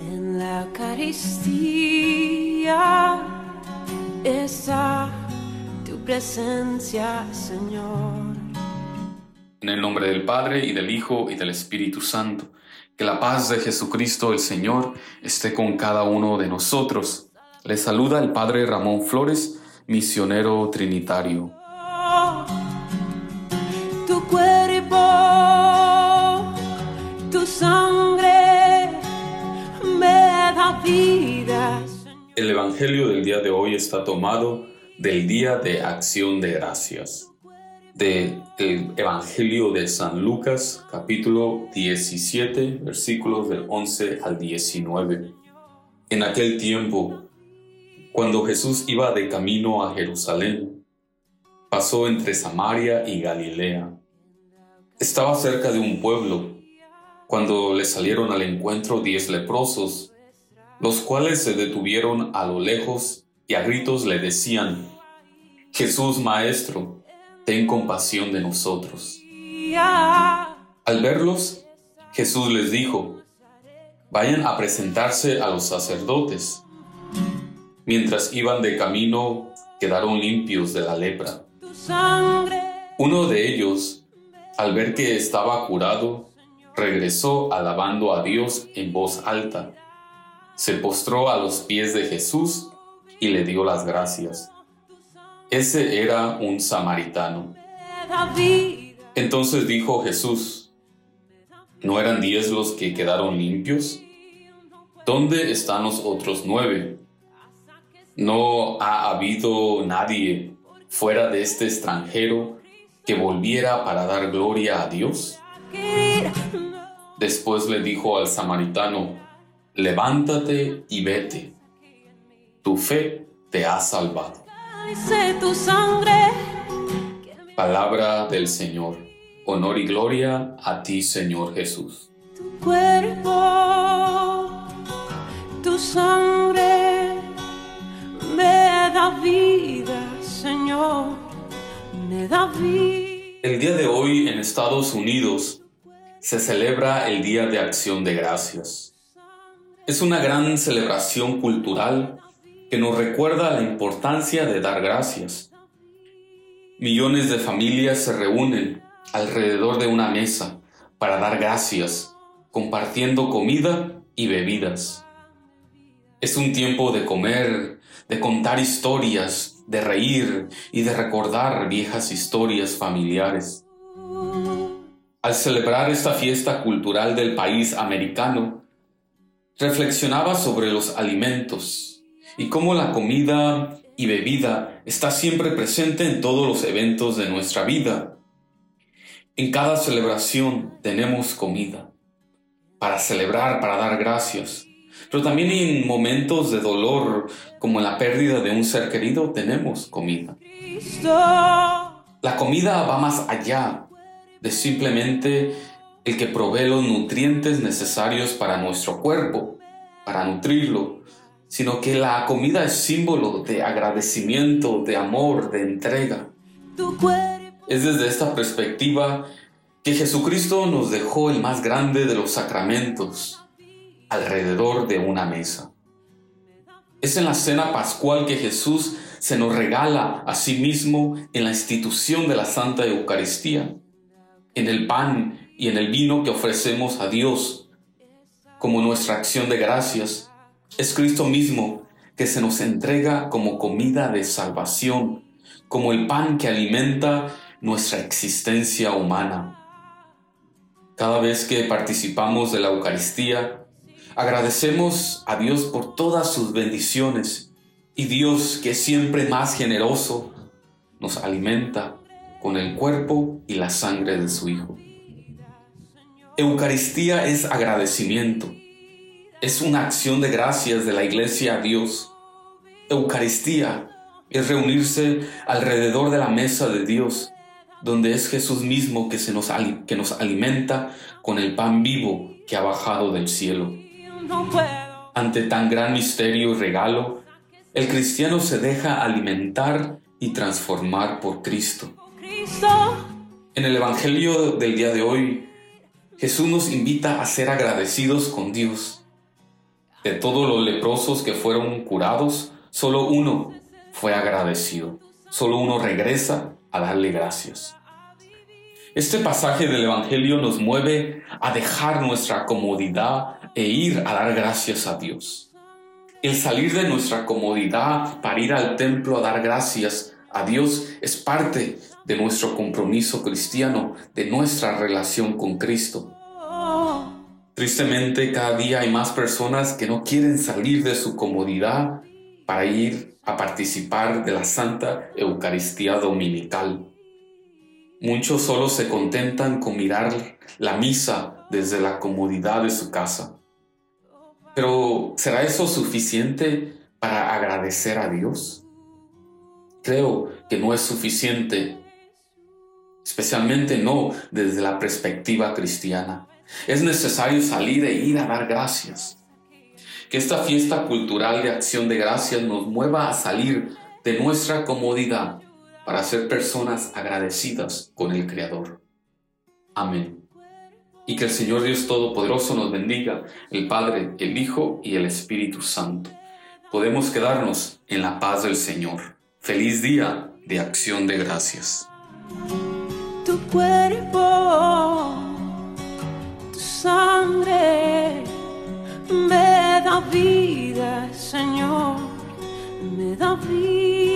en la Eucaristía está tu presencia, Señor. En el nombre del Padre y del Hijo y del Espíritu Santo, que la paz de Jesucristo el Señor esté con cada uno de nosotros. Les saluda el Padre Ramón Flores, misionero trinitario. Evangelio del día de hoy está tomado del Día de Acción de Gracias, del Evangelio de San Lucas, capítulo 17, versículos del 11 al 19. En aquel tiempo, cuando Jesús iba de camino a Jerusalén, pasó entre Samaria y Galilea. Estaba cerca de un pueblo, cuando le salieron al encuentro diez leprosos, los cuales se detuvieron a lo lejos y a gritos le decían, Jesús Maestro, ten compasión de nosotros. Al verlos, Jesús les dijo, vayan a presentarse a los sacerdotes. Mientras iban de camino, quedaron limpios de la lepra. Uno de ellos, al ver que estaba curado, regresó alabando a Dios en voz alta se postró a los pies de Jesús y le dio las gracias. Ese era un samaritano. Entonces dijo Jesús, ¿no eran diez los que quedaron limpios? ¿Dónde están los otros nueve? ¿No ha habido nadie fuera de este extranjero que volviera para dar gloria a Dios? Después le dijo al samaritano, levántate y vete. Tu fe te ha salvado. Palabra del Señor. Honor y gloria a ti, Señor Jesús. Tu cuerpo, tu sangre me da vida, Señor, me da vida. El día de hoy en Estados Unidos se celebra el Día de Acción de Gracias. Es una gran celebración cultural que nos recuerda la importancia de dar gracias. Millones de familias se reúnen alrededor de una mesa para dar gracias, compartiendo comida y bebidas. Es un tiempo de comer, de contar historias, de reír y de recordar viejas historias familiares. Al celebrar esta fiesta cultural del país americano, reflexionaba sobre los alimentos y cómo la comida y bebida está siempre presente en todos los eventos de nuestra vida. En cada celebración tenemos comida para celebrar, para dar gracias. Pero también en momentos de dolor, como en la pérdida de un ser querido, tenemos comida. La comida va más allá de simplemente el que provee los nutrientes necesarios para nuestro cuerpo, para nutrirlo, sino que la comida es símbolo de agradecimiento, de amor, de entrega. Es desde esta perspectiva que Jesucristo nos dejó el más grande de los sacramentos alrededor de una mesa. Es en la cena pascual que Jesús se nos regala a sí mismo en la institución de la Santa Eucaristía, en el pan y en el vino que ofrecemos a Dios como nuestra acción de gracias. Es Cristo mismo que se nos entrega como comida de salvación, como el pan que alimenta nuestra existencia humana. Cada vez que participamos de la Eucaristía, agradecemos a Dios por todas sus bendiciones y Dios, que es siempre más generoso, nos alimenta con el cuerpo y la sangre de su Hijo. Eucaristía es agradecimiento. Es una acción de gracias de la iglesia a Dios. Eucaristía es reunirse alrededor de la mesa de Dios, donde es Jesús mismo que, se nos, que nos alimenta con el pan vivo que ha bajado del cielo. Ante tan gran misterio y regalo, el cristiano se deja alimentar y transformar por Cristo. En el Evangelio del día de hoy, Jesús nos invita a ser agradecidos con Dios. De todos los leprosos que fueron curados, solo uno fue agradecido. Solo uno regresa a darle gracias. Este pasaje del Evangelio nos mueve a dejar nuestra comodidad e ir a dar gracias a Dios. El salir de nuestra comodidad para ir al templo a dar gracias a Dios es parte de nuestro compromiso cristiano, de nuestra relación con Cristo. Tristemente, cada día hay más personas que no quieren salir de su comodidad para ir a participar de la Santa Eucaristía Dominical. Muchos solo se contentan con mirar la misa desde la comodidad de su casa. Pero ¿será eso suficiente para agradecer a Dios? Creo que no es suficiente especialmente no desde la perspectiva cristiana. Es necesario salir e ir a dar gracias. Que esta fiesta cultural de acción de gracias nos mueva a salir de nuestra comodidad para ser personas agradecidas con el Creador. Amén. Y que el Señor Dios Todopoderoso nos bendiga, el Padre, el Hijo y el Espíritu Santo. Podemos quedarnos en la paz del Señor. Feliz día de acción de gracias cuerpo, tu sangre me da vida, Señor, me da vida.